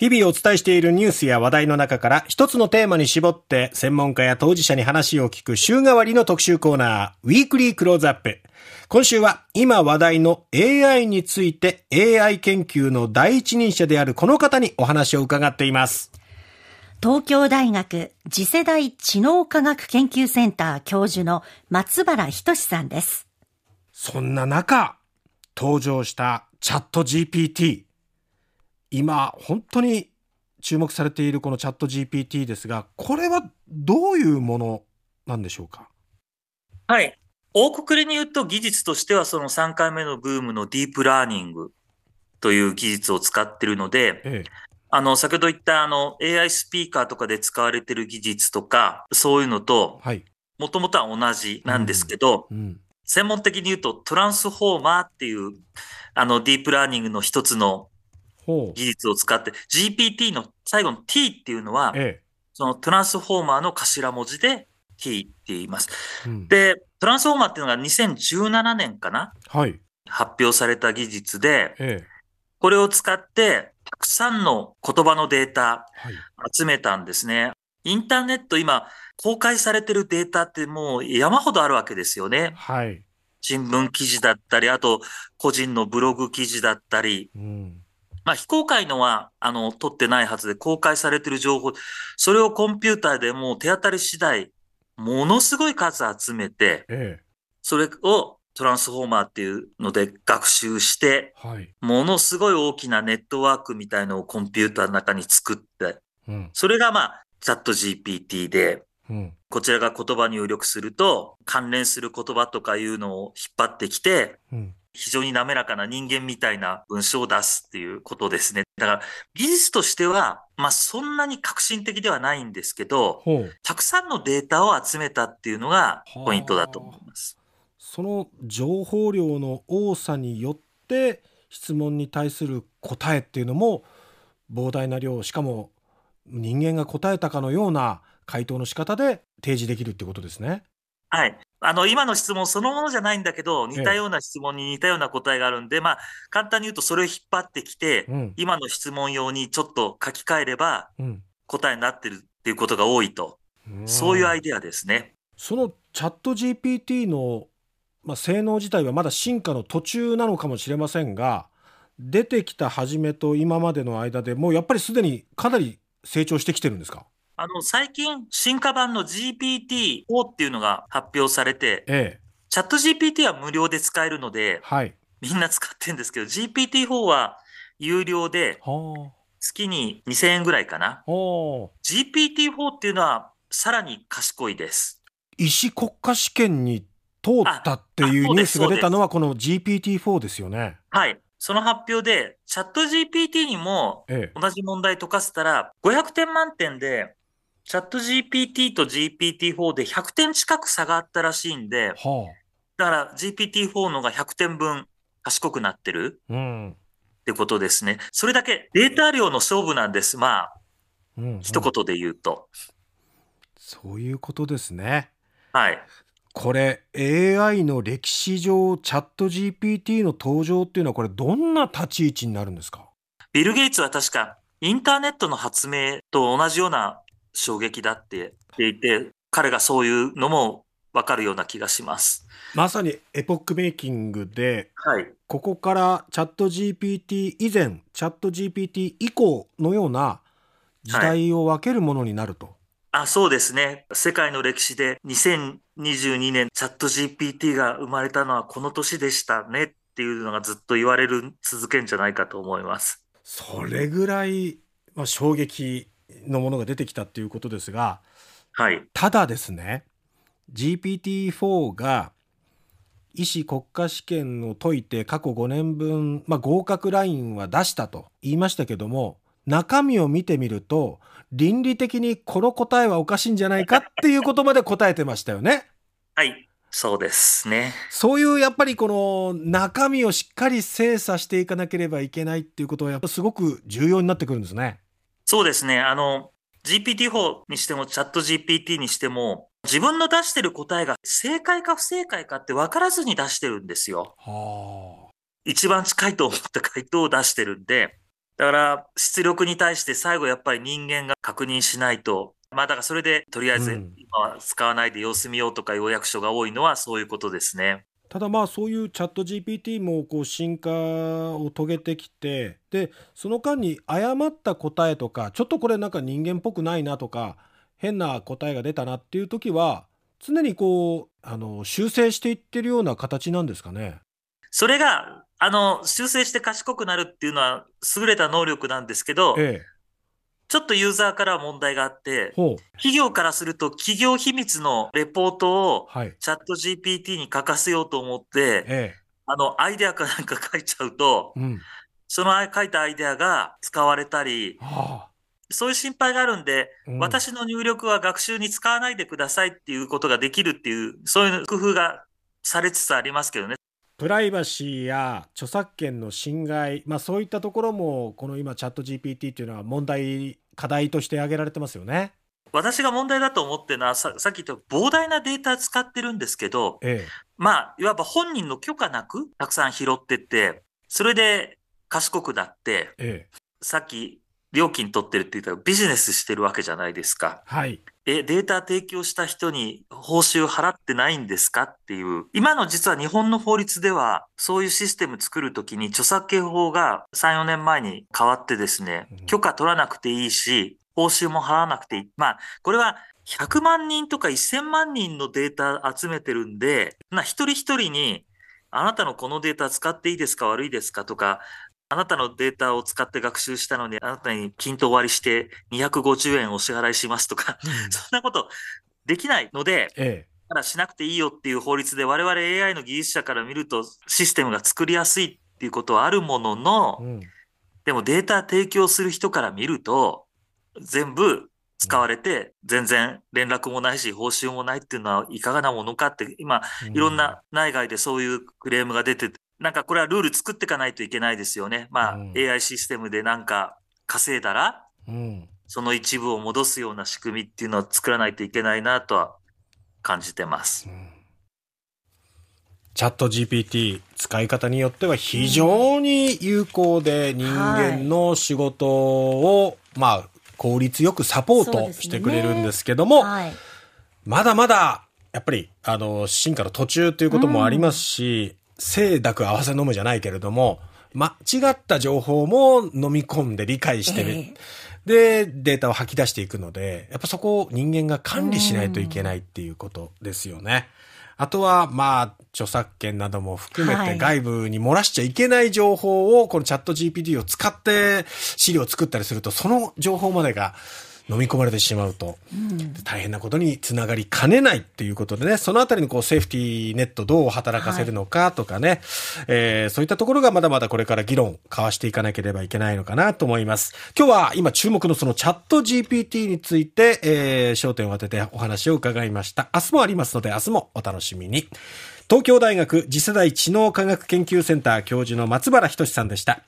日々お伝えしているニュースや話題の中から一つのテーマに絞って専門家や当事者に話を聞く週替わりの特集コーナー、ウィークリークローズアップ。今週は今話題の AI について AI 研究の第一人者であるこの方にお話を伺っています。東京大学次世代知能科学研究センター教授の松原仁さんです。そんな中、登場したチャット GPT。今本当に注目されているこのチャット GPT ですがこれはどういうものなんでしょうか？はい。大くくりに言うと技術としてはその3回目のブームのディープラーニングという技術を使っているので、ええ、あの、先ほど言ったあの AI スピーカーとかで使われている技術とか、そういうのと、もともとは同じなんですけど、うんうん、専門的に言うとトランスフォーマーっていうあのディープラーニングの一つの技術を使って、GPT の最後の T っていうのは、ええ、そのトランスフォーマーの頭文字で T って言います。うん、で、トランスフォーマーっていうのが2017年かな？はい。発表された技術で、ええ、これを使って、たくさんの言葉のデータ集めたんですね。はい、インターネット今、公開されてるデータってもう山ほどあるわけですよね。はい。新聞記事だったり、あと個人のブログ記事だったり、うんまあ、非公開のは、あの、取ってないはずで、公開されてる情報、それをコンピューターでもう手当たり次第、ものすごい数集めて、ええ、それをトランスフォーマーっていうので学習して、はい、ものすごい大きなネットワークみたいのをコンピューターの中に作って、うん、それがまあ、チャット GPT で、うん、こちらが言葉入力すると、関連する言葉とかいうのを引っ張ってきて、うん、非常に滑らかな人間みたいな文章を出すっていうことですね。だから技術としては、まあそんなに革新的ではないんですけど、たくさんのデータを集めたっていうのがポイントだと思います。その情報量の多さによって質問に対する答えっていうのも膨大な量しかも人間が答えたかのような回答の仕方で提示できるってことですね。はい。あの、今の質問そのものじゃないんだけど、似たような質問に似たような答えがあるんで、まあ、簡単に言うとそれを引っ張ってきて、うん、今の質問用にちょっと書き換えれば、答えになってるっていうことが多いと。うん、そういうアイデアですね。そのチャット GPT の、まあ、性能自体はまだ進化の途中なのかもしれませんが、出てきた初めと今までの間でもうやっぱりすでにかなり成長してきてるんですか？あの、最近、進化版の GPT-4 っていうのが発表されて、ええ、チャット GPT は無料で使えるので、はい、みんな使ってるんですけど、GPT-4 は有料で、月に2000円ぐらいかな。GPT-4 っていうのはさらに賢いです。医師国家試験に通ったっていうニュースが出たのはこの GPT-4 ですよね。はい。その発表で、チャット GPT にも同じ問題解かせたら、500点満点でチャット GPT と GPT-4 で100点近く差があったらしいんで、はあ、だから GPT-4 のが100点分賢くなってる、うん、ってことですね。それだけデータ量の勝負なんです。まあ、うんうん、一言で言うと。そういうことですね。はい。これ AI の歴史上チャット GPT の登場っていうのはこれどんな立ち位置になるんですか？ビル・ゲイツは確かインターネットの発明と同じような衝撃だって言っていて、彼がそういうのもわかるような気がします。まさにエポックメイキングで、はい、ここからチャット GPT 以前、チャット GPT 以降のような時代を分けるものになると。はい、あそうですね。世界の歴史で2022年チャット GPT が生まれたのはこの年でしたねっていうのがずっと言われる続けんじゃないかと思います。それぐらい、まあ、衝撃のものが出てきたっていうことですが、はい、ただですね GPT-4 が医師国家試験を解いて過去5年分、まあ、合格ラインは出したと言いましたけども中身を見てみると倫理的にこの答えはおかしいんじゃないかっていうことまで答えてましたよね。はいそうですね。そういうやっぱりこの中身をしっかり精査していかなければいけないっていうことはやっぱすごく重要になってくるんですね。そうですね。あの、GPT-4 にしても、チャット GPT にしても、自分の出してる答えが正解か不正解かって分からずに出してるんですよ。はあ、一番近いと思った回答を出してるんで、だから出力に対して最後やっぱり人間が確認しないと、まあだからそれでとりあえず今は使わないで様子見ようとか要約書が多いのはそういうことですね。ただまあそういうチャット GPT もこう進化を遂げてきてでその間に誤った答えとかちょっとこれなんか人間っぽくないなとか変な答えが出たなっていう時は常にこうあの修正していってるような形なんですかね。それがあの修正して賢くなるっていうのは優れた能力なんですけど、ええ、ちょっとユーザーからは問題があって、企業からすると企業秘密のレポートをチャット GPT に書かせようと思って、ええ、あの、アイデアかなんか書いちゃうと、うん、その書いたアイデアが使われたり、はあ、そういう心配があるんで、うん、私の入力は学習に使わないでくださいっていうことができるっていう、そういう工夫がされつつありますけどね。プライバシーや著作権の侵害、まあ、そういったところもこの今チャット GPT っていうのは問題課題として挙げられてますよね。私が問題だと思ってるのはささっき言った膨大なデータ使ってるんですけど、ええ、まあいわば本人の許可なくたくさん拾ってってそれで賢くなって、ええ、さっき料金取ってるって言ったらビジネスしてるわけじゃないですか。はい。え、データ提供した人に報酬払ってないんですか？っていう。今の実は日本の法律では、そういうシステム作るときに著作権法が3、4年前に変わってですね、許可取らなくていいし、報酬も払わなくていい。まあ、これは100万人とか1000万人のデータ集めてるんで、な、一人一人に、あなたのこのデータ使っていいですか？悪いですか？とか、あなたのデータを使って学習したのに、あなたに均等割りして250円お支払いしますとか、うん、そんなことできないので、ええ、ただしなくていいよっていう法律で我々 AI の技術者から見るとシステムが作りやすいっていうことはあるものの、うん、でもデータ提供する人から見ると、全部使われて、全然連絡もないし、報酬もないっていうのはいかがなものかって、今、いろんな内外でそういうクレームが出てなんかこれはルール作っていかないといけないですよね。まあ、うん、AI システムでなんか稼いだら、うん、その一部を戻すような仕組みっていうのを作らないといけないなとは感じてます。うん、チャット GPT 使い方によっては非常に有効で人間の仕事を、まあ、効率よくサポートしてくれるんですけども、ねはい、まだまだやっぱり、あの、進化の途中ということもありますし、清濁合わせ飲むじゃないけれども、間違った情報も飲み込んで理解してね、えー、で、データを吐き出していくので、やっぱそこを人間が管理しないといけないっていうことですよね。あとは、まあ、著作権なども含めて外部に漏らしちゃいけない情報を、このチャット GPT を使って資料を作ったりすると、その情報までが飲み込まれてしまうと、大変なことにつながりかねないっていうことでね、そのあたりのこうセーフティーネットどう働かせるのかとかね、はい、えー、そういったところがまだまだこれから議論、交わしていかなければいけないのかなと思います。今日は今注目のそのチャット GPT について、えー、焦点を当ててお話を伺いました。明日もありますので、明日もお楽しみに。東京大学次世代知能科学研究センター教授の松原仁さんでした。